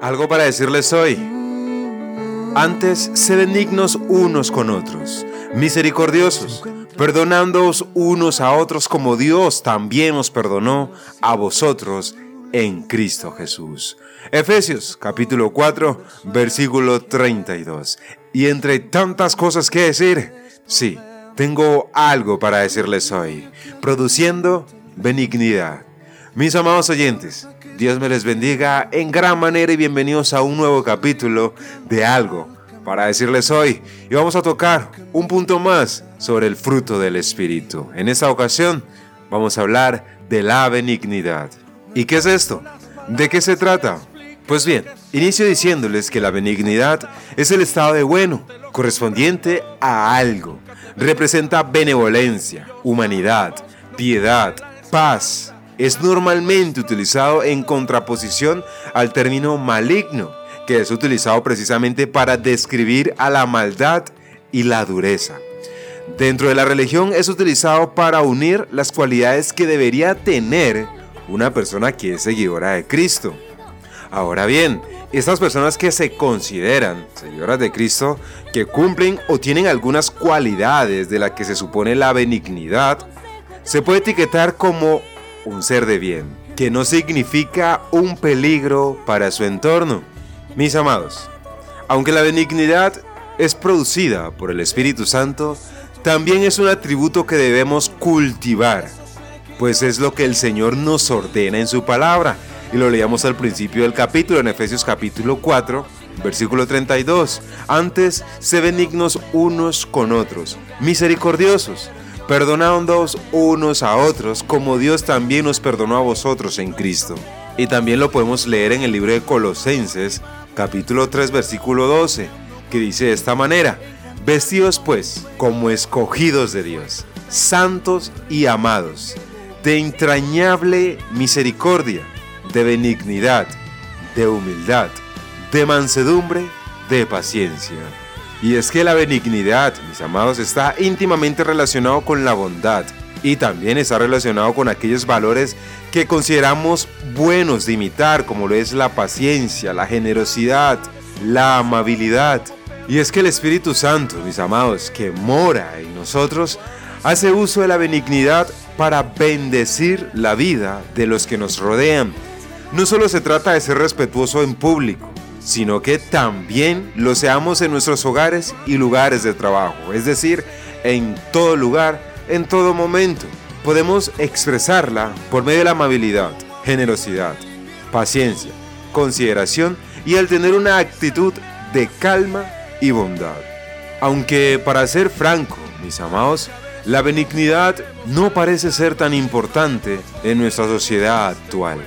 Algo para decirles hoy. Antes, se benignos unos con otros, misericordiosos, perdonándoos unos a otros como Dios también os perdonó a vosotros en Cristo Jesús. Efesios capítulo 4, versículo 32. Y entre tantas cosas que decir, sí, tengo algo para decirles hoy, produciendo benignidad. Mis amados oyentes, Dios me les bendiga en gran manera y bienvenidos a un nuevo capítulo de algo para decirles hoy. Y vamos a tocar un punto más sobre el fruto del Espíritu. En esta ocasión vamos a hablar de la benignidad. ¿Y qué es esto? ¿De qué se trata? Pues bien, inicio diciéndoles que la benignidad es el estado de bueno, correspondiente a algo. Representa benevolencia, humanidad, piedad, paz. Es normalmente utilizado en contraposición al término maligno, que es utilizado precisamente para describir a la maldad y la dureza. Dentro de la religión es utilizado para unir las cualidades que debería tener una persona que es seguidora de Cristo. Ahora bien, estas personas que se consideran seguidoras de Cristo, que cumplen o tienen algunas cualidades de las que se supone la benignidad, se puede etiquetar como un ser de bien, que no significa un peligro para su entorno. Mis amados, aunque la benignidad es producida por el Espíritu Santo, también es un atributo que debemos cultivar pues es lo que el Señor nos ordena en su palabra. Y lo leíamos al principio del capítulo, en Efesios capítulo 4, versículo 32. Antes, se benignos unos con otros, misericordiosos, perdonándoos unos a otros, como Dios también nos perdonó a vosotros en Cristo. Y también lo podemos leer en el libro de Colosenses, capítulo 3, versículo 12, que dice de esta manera, Vestidos pues como escogidos de Dios, santos y amados de entrañable misericordia, de benignidad, de humildad, de mansedumbre, de paciencia. Y es que la benignidad, mis amados, está íntimamente relacionado con la bondad y también está relacionado con aquellos valores que consideramos buenos de imitar, como lo es la paciencia, la generosidad, la amabilidad. Y es que el Espíritu Santo, mis amados, que mora en nosotros, hace uso de la benignidad para bendecir la vida de los que nos rodean. No solo se trata de ser respetuoso en público, sino que también lo seamos en nuestros hogares y lugares de trabajo, es decir, en todo lugar, en todo momento. Podemos expresarla por medio de la amabilidad, generosidad, paciencia, consideración y al tener una actitud de calma y bondad. Aunque para ser franco, mis amados, la benignidad no parece ser tan importante en nuestra sociedad actual.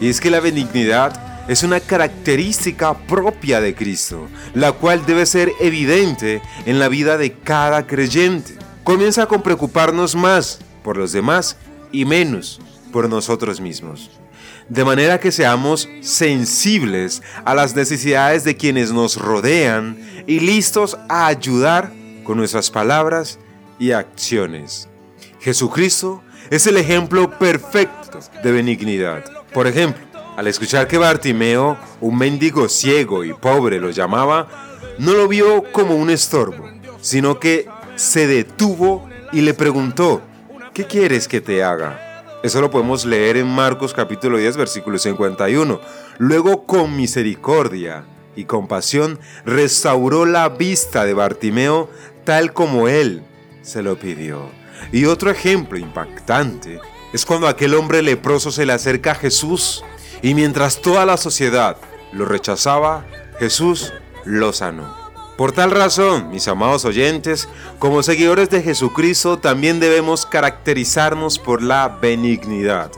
Y es que la benignidad es una característica propia de Cristo, la cual debe ser evidente en la vida de cada creyente. Comienza con preocuparnos más por los demás y menos por nosotros mismos. De manera que seamos sensibles a las necesidades de quienes nos rodean y listos a ayudar con nuestras palabras y acciones. Jesucristo es el ejemplo perfecto de benignidad. Por ejemplo, al escuchar que Bartimeo, un mendigo ciego y pobre, lo llamaba, no lo vio como un estorbo, sino que se detuvo y le preguntó, ¿qué quieres que te haga? Eso lo podemos leer en Marcos capítulo 10, versículo 51. Luego, con misericordia y compasión, restauró la vista de Bartimeo tal como él se lo pidió. Y otro ejemplo impactante es cuando aquel hombre leproso se le acerca a Jesús y mientras toda la sociedad lo rechazaba, Jesús lo sanó. Por tal razón, mis amados oyentes, como seguidores de Jesucristo también debemos caracterizarnos por la benignidad.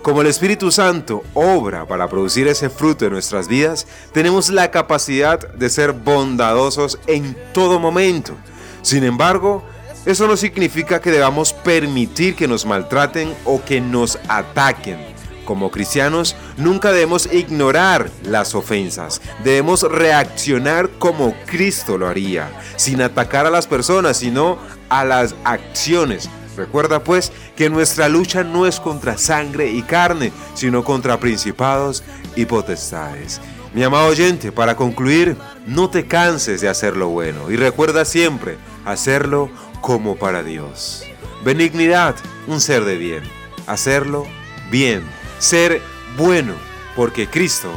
Como el Espíritu Santo obra para producir ese fruto en nuestras vidas, tenemos la capacidad de ser bondadosos en todo momento. Sin embargo, eso no significa que debamos permitir que nos maltraten o que nos ataquen. Como cristianos, nunca debemos ignorar las ofensas. Debemos reaccionar como Cristo lo haría, sin atacar a las personas, sino a las acciones. Recuerda pues que nuestra lucha no es contra sangre y carne, sino contra principados y potestades. Mi amado oyente, para concluir, no te canses de hacer lo bueno y recuerda siempre hacerlo como para Dios. Benignidad, un ser de bien. Hacerlo bien. Ser bueno, porque Cristo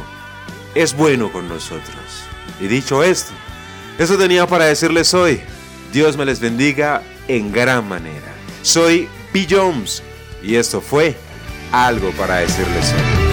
es bueno con nosotros. Y dicho esto, eso tenía para decirles hoy. Dios me les bendiga en gran manera. Soy P. Jones y esto fue algo para decirles hoy.